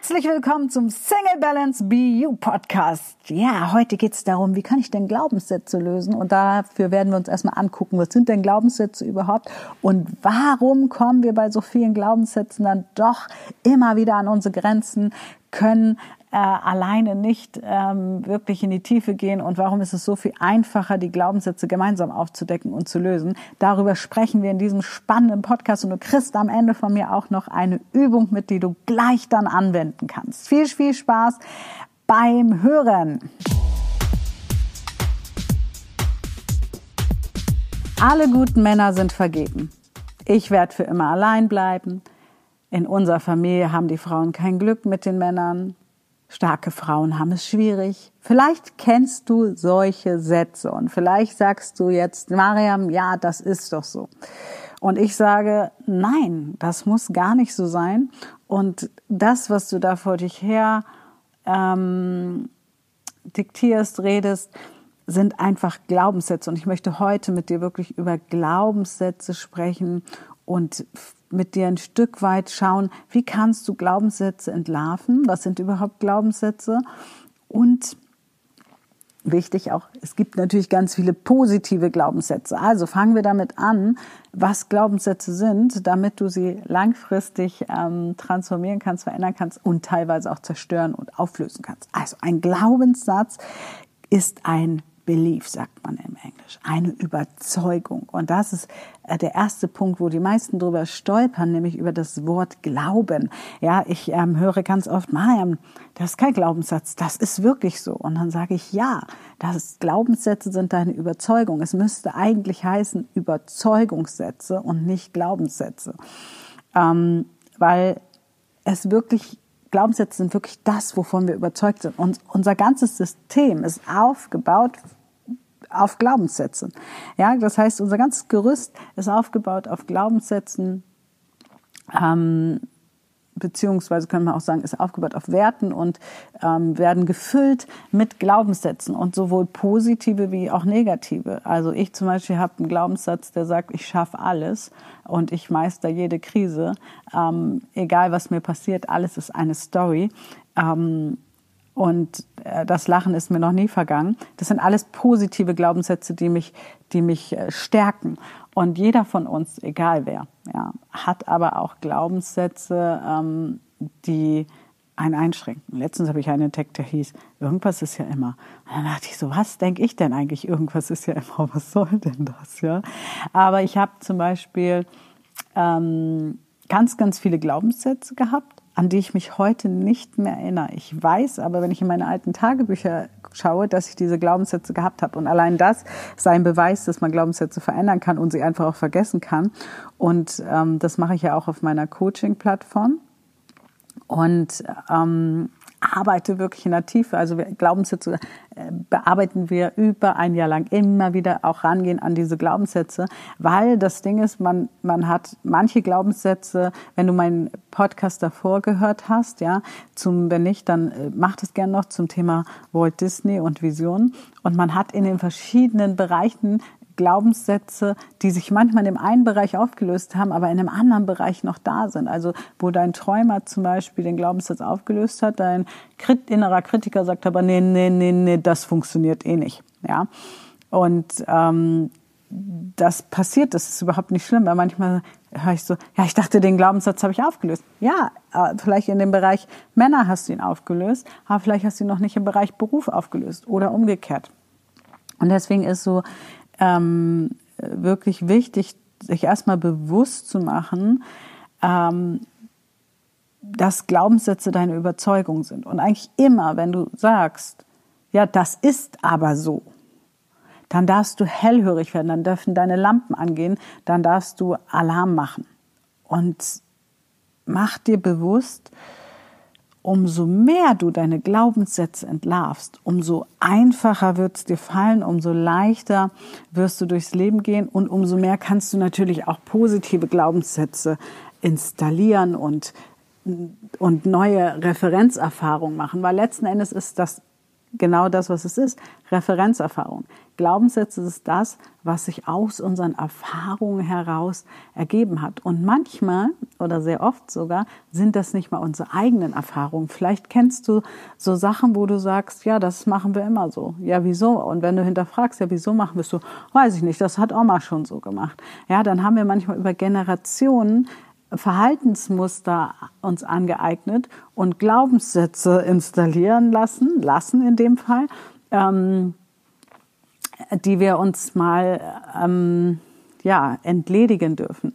Herzlich willkommen zum Single Balance BU Podcast. Ja, heute geht es darum, wie kann ich denn Glaubenssätze lösen? Und dafür werden wir uns erstmal angucken, was sind denn Glaubenssätze überhaupt? Und warum kommen wir bei so vielen Glaubenssätzen dann doch immer wieder an unsere Grenzen, können äh, alleine nicht ähm, wirklich in die Tiefe gehen und warum ist es so viel einfacher, die Glaubenssätze gemeinsam aufzudecken und zu lösen. Darüber sprechen wir in diesem spannenden Podcast und du kriegst am Ende von mir auch noch eine Übung mit, die du gleich dann anwenden kannst. Viel, viel Spaß beim Hören. Alle guten Männer sind vergeben. Ich werde für immer allein bleiben. In unserer Familie haben die Frauen kein Glück mit den Männern. Starke Frauen haben es schwierig. Vielleicht kennst du solche Sätze und vielleicht sagst du jetzt, Mariam, ja, das ist doch so. Und ich sage, nein, das muss gar nicht so sein. Und das, was du da vor dich her ähm, diktierst, redest, sind einfach Glaubenssätze. Und ich möchte heute mit dir wirklich über Glaubenssätze sprechen und mit dir ein Stück weit schauen, wie kannst du Glaubenssätze entlarven? Was sind überhaupt Glaubenssätze? Und wichtig auch, es gibt natürlich ganz viele positive Glaubenssätze. Also fangen wir damit an, was Glaubenssätze sind, damit du sie langfristig ähm, transformieren kannst, verändern kannst und teilweise auch zerstören und auflösen kannst. Also ein Glaubenssatz ist ein Belief, sagt man im Englisch, eine Überzeugung. Und das ist äh, der erste Punkt, wo die meisten drüber stolpern, nämlich über das Wort Glauben. Ja, ich ähm, höre ganz oft, Mariam, das ist kein Glaubenssatz, das ist wirklich so. Und dann sage ich, ja, das Glaubenssätze sind deine Überzeugung. Es müsste eigentlich heißen Überzeugungssätze und nicht Glaubenssätze. Ähm, weil es wirklich Glaubenssätze sind wirklich das, wovon wir überzeugt sind. Und unser ganzes System ist aufgebaut auf Glaubenssätzen. Ja, das heißt, unser ganzes Gerüst ist aufgebaut auf Glaubenssätzen, ähm, beziehungsweise können wir auch sagen, ist aufgebaut auf Werten und ähm, werden gefüllt mit Glaubenssätzen und sowohl positive wie auch negative. Also ich zum Beispiel habe einen Glaubenssatz, der sagt, ich schaffe alles und ich meister jede Krise, ähm, egal was mir passiert, alles ist eine Story. Ähm, und äh, das Lachen ist mir noch nie vergangen. Das sind alles positive Glaubenssätze, die mich, die mich äh, stärken. Und jeder von uns, egal wer, ja, hat aber auch Glaubenssätze, ähm, die einen einschränken. Letztens habe ich einen entdeckt, der hieß, irgendwas ist ja immer. Und dann dachte ich so, was denke ich denn eigentlich? Irgendwas ist ja immer, was soll denn das? Ja? Aber ich habe zum Beispiel ähm, ganz, ganz viele Glaubenssätze gehabt an die ich mich heute nicht mehr erinnere. Ich weiß aber, wenn ich in meine alten Tagebücher schaue, dass ich diese Glaubenssätze gehabt habe. Und allein das sei ein Beweis, dass man Glaubenssätze verändern kann und sie einfach auch vergessen kann. Und ähm, das mache ich ja auch auf meiner Coaching-Plattform. Und ähm, arbeite wirklich in der Tiefe. Also Glaubenssätze äh, bearbeiten wir über ein Jahr lang immer wieder auch rangehen an diese Glaubenssätze, weil das Ding ist, man, man hat manche Glaubenssätze, wenn du meinen Podcast davor gehört hast, ja, zum, wenn nicht, dann äh, mach das gerne noch zum Thema Walt Disney und Vision. Und man hat in den verschiedenen Bereichen Glaubenssätze, die sich manchmal in dem einen Bereich aufgelöst haben, aber in einem anderen Bereich noch da sind. Also wo dein Träumer zum Beispiel den Glaubenssatz aufgelöst hat, dein innerer Kritiker sagt aber, nee, nee, nee, nee, das funktioniert eh nicht. Ja. Und ähm, das passiert, das ist überhaupt nicht schlimm, weil manchmal höre ich so, ja, ich dachte, den Glaubenssatz habe ich aufgelöst. Ja, äh, vielleicht in dem Bereich Männer hast du ihn aufgelöst, aber vielleicht hast du ihn noch nicht im Bereich Beruf aufgelöst oder umgekehrt. Und deswegen ist so ähm, wirklich wichtig, sich erstmal bewusst zu machen, ähm, dass Glaubenssätze deine Überzeugung sind. Und eigentlich immer, wenn du sagst, ja, das ist aber so, dann darfst du hellhörig werden, dann dürfen deine Lampen angehen, dann darfst du Alarm machen. Und mach dir bewusst, umso mehr du deine Glaubenssätze entlarvst, umso einfacher wird es dir fallen, umso leichter wirst du durchs Leben gehen und umso mehr kannst du natürlich auch positive Glaubenssätze installieren und, und neue Referenzerfahrungen machen, weil letzten Endes ist das genau das, was es ist. Referenzerfahrung. Glaubenssätze ist das, was sich aus unseren Erfahrungen heraus ergeben hat. Und manchmal oder sehr oft sogar sind das nicht mal unsere eigenen Erfahrungen. Vielleicht kennst du so Sachen, wo du sagst, ja, das machen wir immer so. Ja, wieso? Und wenn du hinterfragst, ja, wieso machen wir es so? Weiß ich nicht, das hat Oma schon so gemacht. Ja, dann haben wir manchmal über Generationen Verhaltensmuster uns angeeignet und Glaubenssätze installieren lassen, lassen in dem Fall, ähm, die wir uns mal ähm, ja, entledigen dürfen.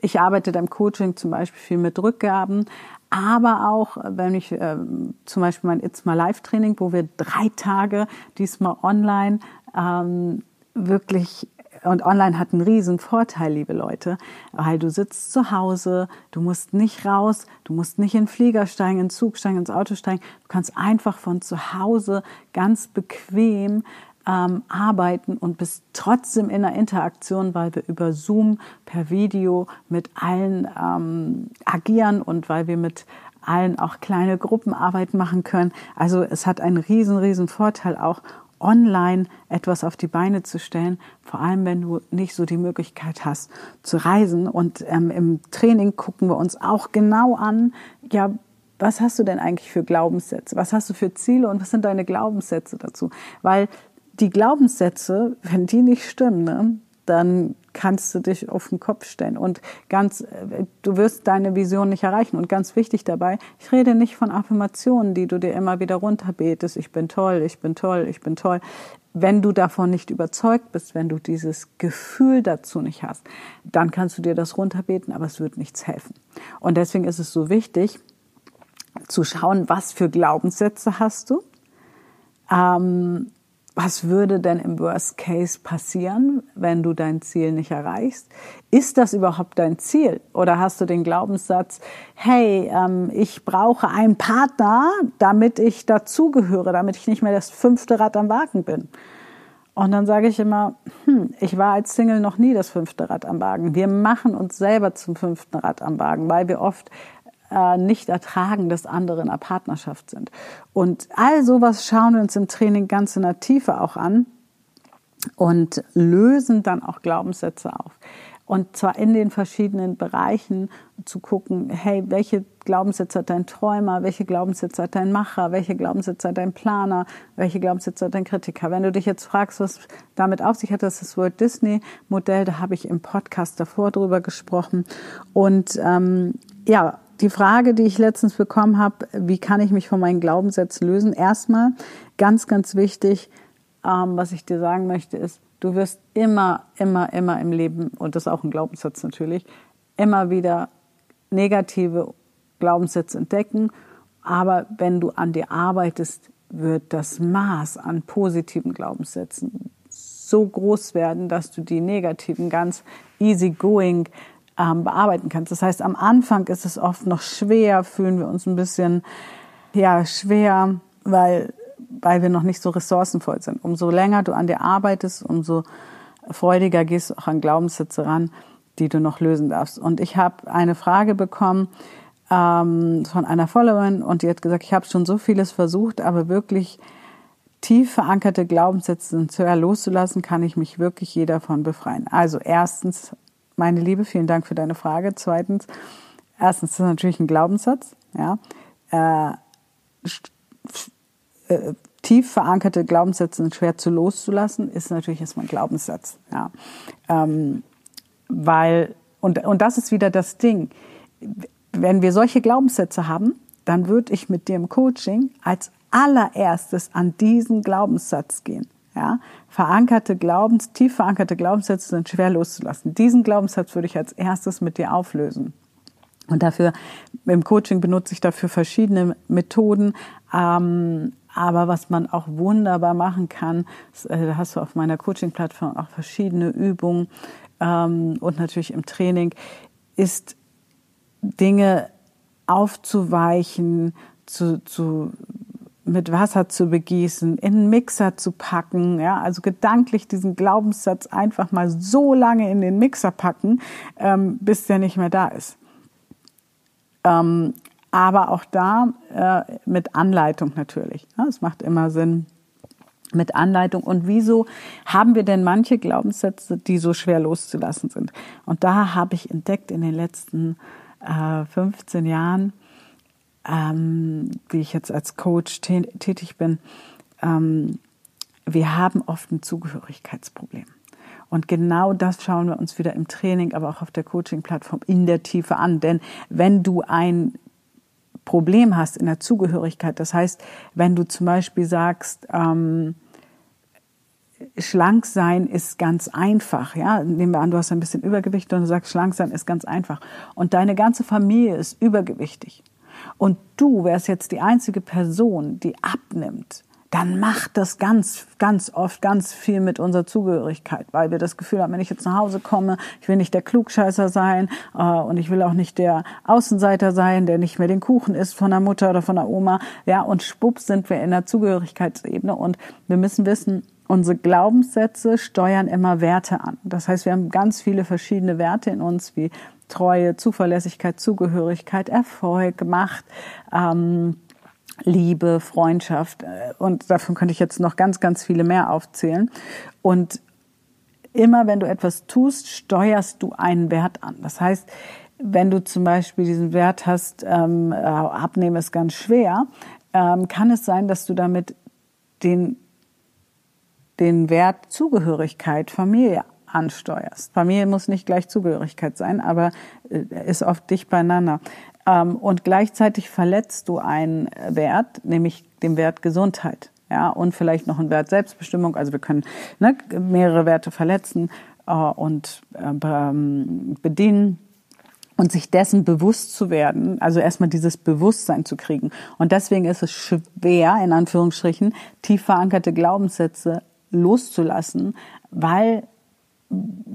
Ich arbeite im Coaching zum Beispiel viel mit Rückgaben, aber auch, wenn ich äh, zum Beispiel mein It's My Life Training, wo wir drei Tage diesmal online ähm, wirklich und online hat einen riesen Vorteil, liebe Leute, weil du sitzt zu Hause, du musst nicht raus, du musst nicht in den Flieger steigen, in den Zug steigen, ins Auto steigen. Du kannst einfach von zu Hause ganz bequem ähm, arbeiten und bist trotzdem in der Interaktion, weil wir über Zoom per Video mit allen ähm, agieren und weil wir mit allen auch kleine Gruppenarbeit machen können. Also es hat einen riesen, riesen Vorteil auch online etwas auf die Beine zu stellen, vor allem wenn du nicht so die Möglichkeit hast zu reisen. Und ähm, im Training gucken wir uns auch genau an, ja, was hast du denn eigentlich für Glaubenssätze? Was hast du für Ziele und was sind deine Glaubenssätze dazu? Weil die Glaubenssätze, wenn die nicht stimmen, ne, dann kannst du dich auf den Kopf stellen und ganz, äh, du wirst deine Vision nicht erreichen. Und ganz wichtig dabei, ich rede nicht von Affirmationen, die du dir immer wieder runterbetest. Ich bin toll, ich bin toll, ich bin toll. Wenn du davon nicht überzeugt bist, wenn du dieses Gefühl dazu nicht hast, dann kannst du dir das runterbeten, aber es wird nichts helfen. Und deswegen ist es so wichtig, zu schauen, was für Glaubenssätze hast du, ähm, was würde denn im Worst Case passieren, wenn du dein Ziel nicht erreichst? Ist das überhaupt dein Ziel? Oder hast du den Glaubenssatz, hey, ähm, ich brauche einen Partner, damit ich dazugehöre, damit ich nicht mehr das fünfte Rad am Wagen bin? Und dann sage ich immer, hm, ich war als Single noch nie das fünfte Rad am Wagen. Wir machen uns selber zum fünften Rad am Wagen, weil wir oft äh, nicht ertragen, dass andere in einer Partnerschaft sind. Und all sowas schauen wir uns im Training ganz in der Tiefe auch an und lösen dann auch Glaubenssätze auf. Und zwar in den verschiedenen Bereichen zu gucken, hey, welche Glaubenssätze hat dein Träumer, welche Glaubenssätze hat dein Macher, welche Glaubenssätze hat dein Planer, welche Glaubenssätze hat dein Kritiker. Wenn du dich jetzt fragst, was damit auf sich hat, das ist das Walt Disney Modell, da habe ich im Podcast davor drüber gesprochen. Und ähm, ja, die Frage, die ich letztens bekommen habe, wie kann ich mich von meinen Glaubenssätzen lösen? Erstmal, ganz, ganz wichtig, ähm, was ich dir sagen möchte, ist, du wirst immer, immer, immer im Leben, und das ist auch ein Glaubenssatz natürlich, immer wieder negative Glaubenssätze entdecken. Aber wenn du an dir arbeitest, wird das Maß an positiven Glaubenssätzen so groß werden, dass du die negativen ganz easy going ähm, bearbeiten kannst. Das heißt, am Anfang ist es oft noch schwer, fühlen wir uns ein bisschen ja schwer, weil weil wir noch nicht so ressourcenvoll sind. Umso länger du an dir arbeitest, umso freudiger gehst du auch an Glaubenssätze ran, die du noch lösen darfst. Und ich habe eine Frage bekommen ähm, von einer Followerin und die hat gesagt, ich habe schon so vieles versucht, aber wirklich tief verankerte Glaubenssätze loszulassen, kann ich mich wirklich jeder davon befreien. Also erstens meine Liebe, vielen Dank für deine Frage. Zweitens, erstens ist das natürlich ein Glaubenssatz, ja. Äh, äh, tief verankerte Glaubenssätze sind schwer zu loszulassen, ist natürlich erstmal ein Glaubenssatz, ja. Ähm, weil, und, und das ist wieder das Ding. Wenn wir solche Glaubenssätze haben, dann würde ich mit dir im Coaching als allererstes an diesen Glaubenssatz gehen. Ja, verankerte Glaubens, tief verankerte Glaubenssätze sind schwer loszulassen. Diesen Glaubenssatz würde ich als erstes mit dir auflösen. Und dafür, im Coaching benutze ich dafür verschiedene Methoden. Ähm, aber was man auch wunderbar machen kann, äh, da hast du auf meiner Coaching-Plattform auch verschiedene Übungen ähm, und natürlich im Training, ist Dinge aufzuweichen, zu, zu mit Wasser zu begießen, in einen Mixer zu packen, ja, also gedanklich diesen Glaubenssatz einfach mal so lange in den Mixer packen, ähm, bis der nicht mehr da ist. Ähm, aber auch da äh, mit Anleitung natürlich. Es macht immer Sinn, mit Anleitung. Und wieso haben wir denn manche Glaubenssätze, die so schwer loszulassen sind? Und da habe ich entdeckt in den letzten äh, 15 Jahren, ähm, wie ich jetzt als Coach tätig bin, ähm, wir haben oft ein Zugehörigkeitsproblem. Und genau das schauen wir uns wieder im Training, aber auch auf der Coaching-Plattform in der Tiefe an. Denn wenn du ein Problem hast in der Zugehörigkeit, das heißt, wenn du zum Beispiel sagst, ähm, schlank sein ist ganz einfach, ja. Nehmen wir an, du hast ein bisschen Übergewicht und du sagst, schlank sein ist ganz einfach. Und deine ganze Familie ist übergewichtig. Und du wärst jetzt die einzige Person, die abnimmt dann macht das ganz, ganz oft ganz viel mit unserer Zugehörigkeit, weil wir das Gefühl haben, wenn ich jetzt nach Hause komme, ich will nicht der Klugscheißer sein äh, und ich will auch nicht der Außenseiter sein, der nicht mehr den Kuchen isst von der Mutter oder von der Oma. Ja, und schwupps sind wir in der Zugehörigkeitsebene und wir müssen wissen, unsere Glaubenssätze steuern immer Werte an. Das heißt, wir haben ganz viele verschiedene Werte in uns, wie Treue, Zuverlässigkeit, Zugehörigkeit, Erfolg, Macht, ähm, Liebe, Freundschaft äh, und davon könnte ich jetzt noch ganz, ganz viele mehr aufzählen. Und immer wenn du etwas tust, steuerst du einen Wert an. Das heißt, wenn du zum Beispiel diesen Wert hast, ähm, äh, abnehmen ist ganz schwer, ähm, kann es sein, dass du damit den, den Wert Zugehörigkeit, Familie ansteuerst. Familie muss nicht gleich Zugehörigkeit sein, aber äh, ist oft dicht beieinander. Ähm, und gleichzeitig verletzt du einen Wert, nämlich den Wert Gesundheit. Ja, und vielleicht noch einen Wert Selbstbestimmung. Also wir können ne, mehrere Werte verletzen äh, und äh, ähm, bedienen und sich dessen bewusst zu werden, also erstmal dieses Bewusstsein zu kriegen. Und deswegen ist es schwer, in Anführungsstrichen, tief verankerte Glaubenssätze loszulassen, weil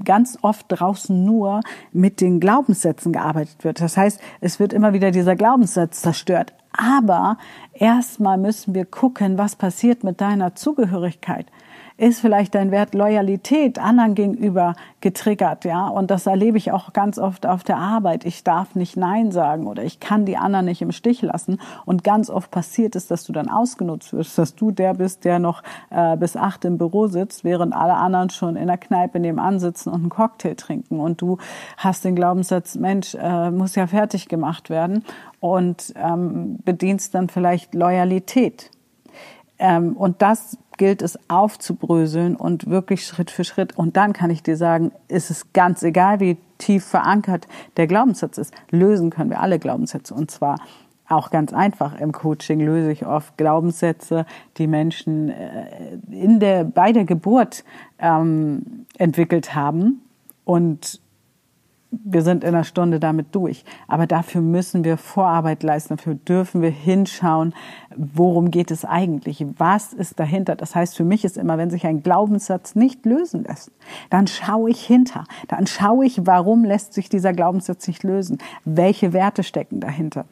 ganz oft draußen nur mit den Glaubenssätzen gearbeitet wird. Das heißt, es wird immer wieder dieser Glaubenssatz zerstört. Aber erstmal müssen wir gucken, was passiert mit deiner Zugehörigkeit ist vielleicht dein Wert Loyalität anderen gegenüber getriggert, ja. Und das erlebe ich auch ganz oft auf der Arbeit. Ich darf nicht Nein sagen oder ich kann die anderen nicht im Stich lassen. Und ganz oft passiert es, dass du dann ausgenutzt wirst, dass du der bist, der noch äh, bis acht im Büro sitzt, während alle anderen schon in der Kneipe nebenan sitzen und einen Cocktail trinken. Und du hast den Glaubenssatz, Mensch, äh, muss ja fertig gemacht werden und ähm, bedienst dann vielleicht Loyalität. Ähm, und das gilt es aufzubröseln und wirklich Schritt für Schritt. Und dann kann ich dir sagen, ist es ganz egal, wie tief verankert der Glaubenssatz ist. Lösen können wir alle Glaubenssätze. Und zwar auch ganz einfach. Im Coaching löse ich oft Glaubenssätze, die Menschen äh, in der, bei der Geburt ähm, entwickelt haben. Und wir sind in einer Stunde damit durch. Aber dafür müssen wir Vorarbeit leisten, dafür dürfen wir hinschauen, worum geht es eigentlich, was ist dahinter. Das heißt, für mich ist immer, wenn sich ein Glaubenssatz nicht lösen lässt, dann schaue ich hinter, dann schaue ich, warum lässt sich dieser Glaubenssatz nicht lösen, welche Werte stecken dahinter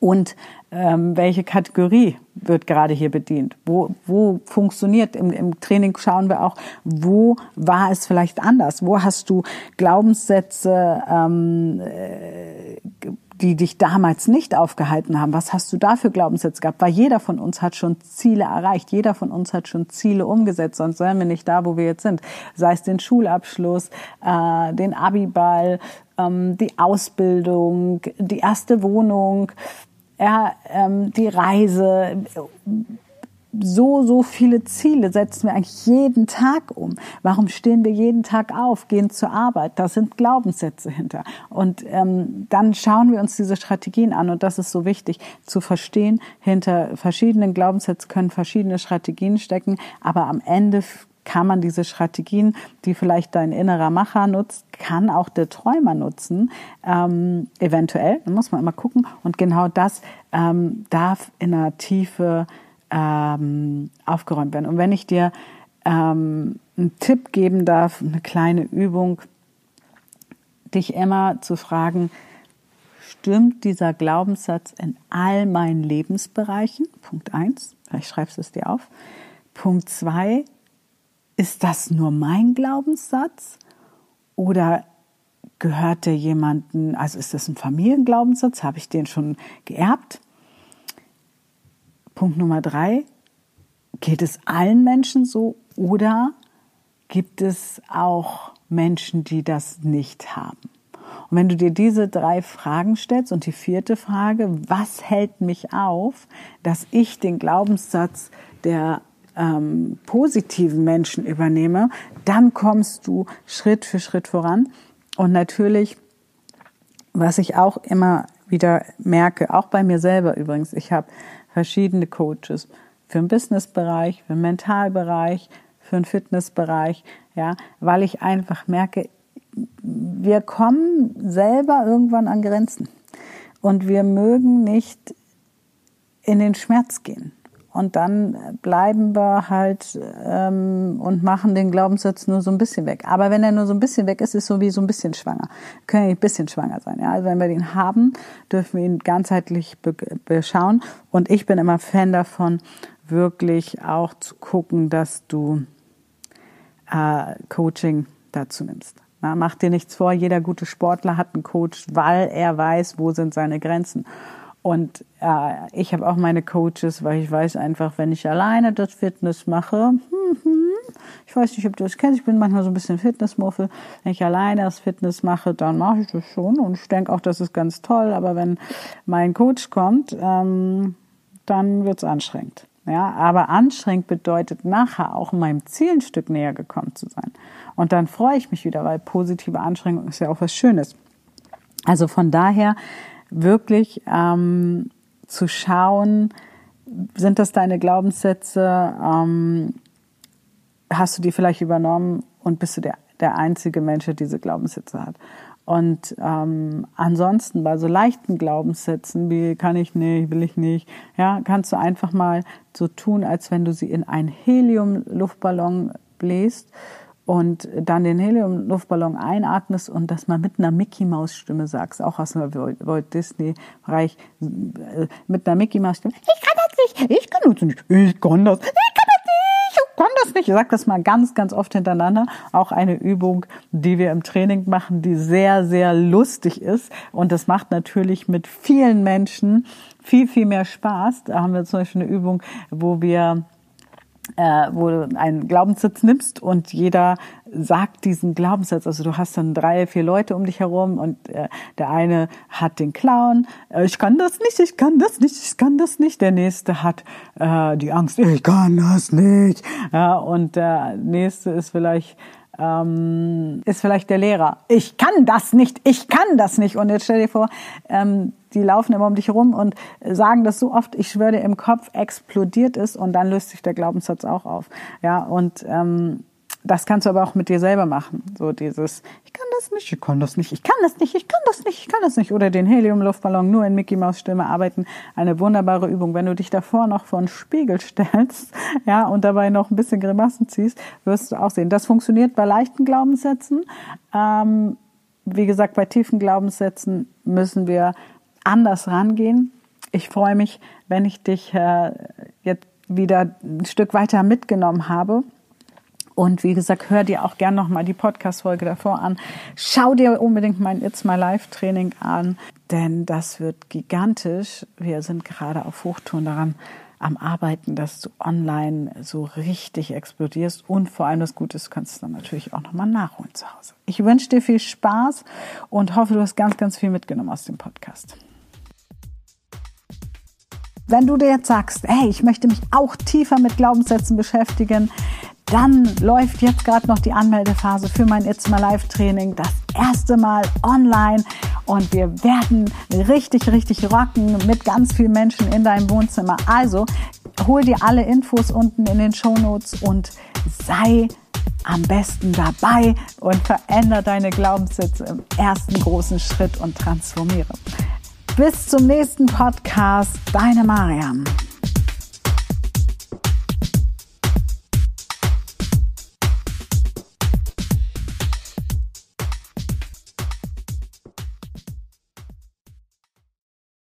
und ähm, welche Kategorie wird gerade hier bedient? Wo, wo funktioniert? Im, Im Training schauen wir auch, wo war es vielleicht anders? Wo hast du Glaubenssätze, ähm, äh, die dich damals nicht aufgehalten haben? Was hast du da für Glaubenssätze gehabt? Weil jeder von uns hat schon Ziele erreicht. Jeder von uns hat schon Ziele umgesetzt. Sonst wären wir nicht da, wo wir jetzt sind. Sei es den Schulabschluss, äh, den Abiball, ähm, die Ausbildung, die erste Wohnung, ja, ähm, die Reise, so, so viele Ziele setzen wir eigentlich jeden Tag um. Warum stehen wir jeden Tag auf, gehen zur Arbeit? Da sind Glaubenssätze hinter. Und ähm, dann schauen wir uns diese Strategien an. Und das ist so wichtig zu verstehen. Hinter verschiedenen Glaubenssätzen können verschiedene Strategien stecken. Aber am Ende kann man diese Strategien, die vielleicht dein innerer Macher nutzt, kann auch der Träumer nutzen, ähm, eventuell. Da muss man immer gucken. Und genau das ähm, darf in der Tiefe ähm, aufgeräumt werden. Und wenn ich dir ähm, einen Tipp geben darf, eine kleine Übung, dich immer zu fragen, stimmt dieser Glaubenssatz in all meinen Lebensbereichen? Punkt eins. Vielleicht schreibst du es dir auf. Punkt zwei, ist das nur mein Glaubenssatz oder Gehört der jemanden, also ist das ein Familienglaubenssatz? Habe ich den schon geerbt? Punkt Nummer drei, geht es allen Menschen so oder gibt es auch Menschen, die das nicht haben? Und wenn du dir diese drei Fragen stellst und die vierte Frage, was hält mich auf, dass ich den Glaubenssatz der ähm, positiven Menschen übernehme, dann kommst du Schritt für Schritt voran. Und natürlich, was ich auch immer wieder merke, auch bei mir selber übrigens, ich habe verschiedene Coaches für den Businessbereich, für den Mentalbereich, für den Fitnessbereich, ja, weil ich einfach merke, wir kommen selber irgendwann an Grenzen und wir mögen nicht in den Schmerz gehen. Und dann bleiben wir halt ähm, und machen den Glaubenssatz nur so ein bisschen weg. Aber wenn er nur so ein bisschen weg ist, ist so wie so ein bisschen schwanger. Können ja ein bisschen schwanger sein. Ja? Also wenn wir den haben, dürfen wir ihn ganzheitlich be beschauen. Und ich bin immer Fan davon, wirklich auch zu gucken, dass du äh, Coaching dazu nimmst. Na, mach dir nichts vor, jeder gute Sportler hat einen Coach, weil er weiß, wo sind seine Grenzen. Und äh, ich habe auch meine Coaches, weil ich weiß einfach, wenn ich alleine das Fitness mache, hm, hm, ich weiß nicht, ob du das kennst, ich bin manchmal so ein bisschen Fitnessmuffel. Wenn ich alleine das Fitness mache, dann mache ich das schon und ich denke auch, das ist ganz toll. Aber wenn mein Coach kommt, ähm, dann wird's anstrengend. Ja, aber anstrengend bedeutet nachher auch meinem Ziel ein Stück näher gekommen zu sein. Und dann freue ich mich wieder, weil positive Anstrengung ist ja auch was Schönes. Also von daher wirklich ähm, zu schauen, sind das deine Glaubenssätze? Ähm, hast du die vielleicht übernommen und bist du der, der einzige Mensch, der diese Glaubenssätze hat? Und ähm, ansonsten bei so leichten Glaubenssätzen wie kann ich nicht, will ich nicht, ja, kannst du einfach mal so tun, als wenn du sie in einen Helium-Luftballon bläst und dann den Helium-Luftballon einatmest und das mal mit einer Mickey-Maus-Stimme sagst, auch aus dem Walt Disney-Bereich, äh, mit einer Mickey-Maus-Stimme, ich kann das nicht, ich kann das nicht, ich kann das, ich kann das nicht, ich kann das nicht. Ich sag das mal ganz, ganz oft hintereinander. Auch eine Übung, die wir im Training machen, die sehr, sehr lustig ist. Und das macht natürlich mit vielen Menschen viel, viel mehr Spaß. Da haben wir zum Beispiel eine Übung, wo wir äh, wo du einen Glaubenssatz nimmst und jeder sagt diesen Glaubenssatz. Also du hast dann drei, vier Leute um dich herum und äh, der eine hat den Clown, äh, ich kann das nicht, ich kann das nicht, ich kann das nicht. Der nächste hat äh, die Angst, ich kann das nicht. Ja, und der nächste ist vielleicht ähm, ist vielleicht der Lehrer. Ich kann das nicht, ich kann das nicht. Und jetzt stell dir vor, ähm, die laufen immer um dich herum und sagen das so oft, ich schwöre im Kopf explodiert es und dann löst sich der Glaubenssatz auch auf. Ja, und ähm, das kannst du aber auch mit dir selber machen. So dieses, ich kann das nicht, ich kann das nicht, ich kann das nicht, ich kann das nicht, ich kann das nicht. Oder den Helium-Luftballon nur in Mickey Maus Stimme arbeiten. Eine wunderbare Übung. Wenn du dich davor noch vor einen Spiegel stellst, ja, und dabei noch ein bisschen Grimassen ziehst, wirst du auch sehen. Das funktioniert bei leichten Glaubenssätzen. Ähm, wie gesagt, bei tiefen Glaubenssätzen müssen wir anders rangehen. Ich freue mich, wenn ich dich äh, jetzt wieder ein Stück weiter mitgenommen habe. Und wie gesagt, hör dir auch gern nochmal die Podcast-Folge davor an. Schau dir unbedingt mein It's My Life Training an, denn das wird gigantisch. Wir sind gerade auf Hochtouren daran am Arbeiten, dass du online so richtig explodierst und vor allem das Gute ist, kannst du dann natürlich auch nochmal nachholen zu Hause. Ich wünsche dir viel Spaß und hoffe, du hast ganz, ganz viel mitgenommen aus dem Podcast. Wenn du dir jetzt sagst, hey, ich möchte mich auch tiefer mit Glaubenssätzen beschäftigen, dann läuft jetzt gerade noch die Anmeldephase für mein It's My Life Training. Das erste Mal online. Und wir werden richtig, richtig rocken mit ganz vielen Menschen in deinem Wohnzimmer. Also hol dir alle Infos unten in den Show Notes und sei am besten dabei und veränder deine Glaubenssätze im ersten großen Schritt und transformiere. Bis zum nächsten Podcast, deine Mariam.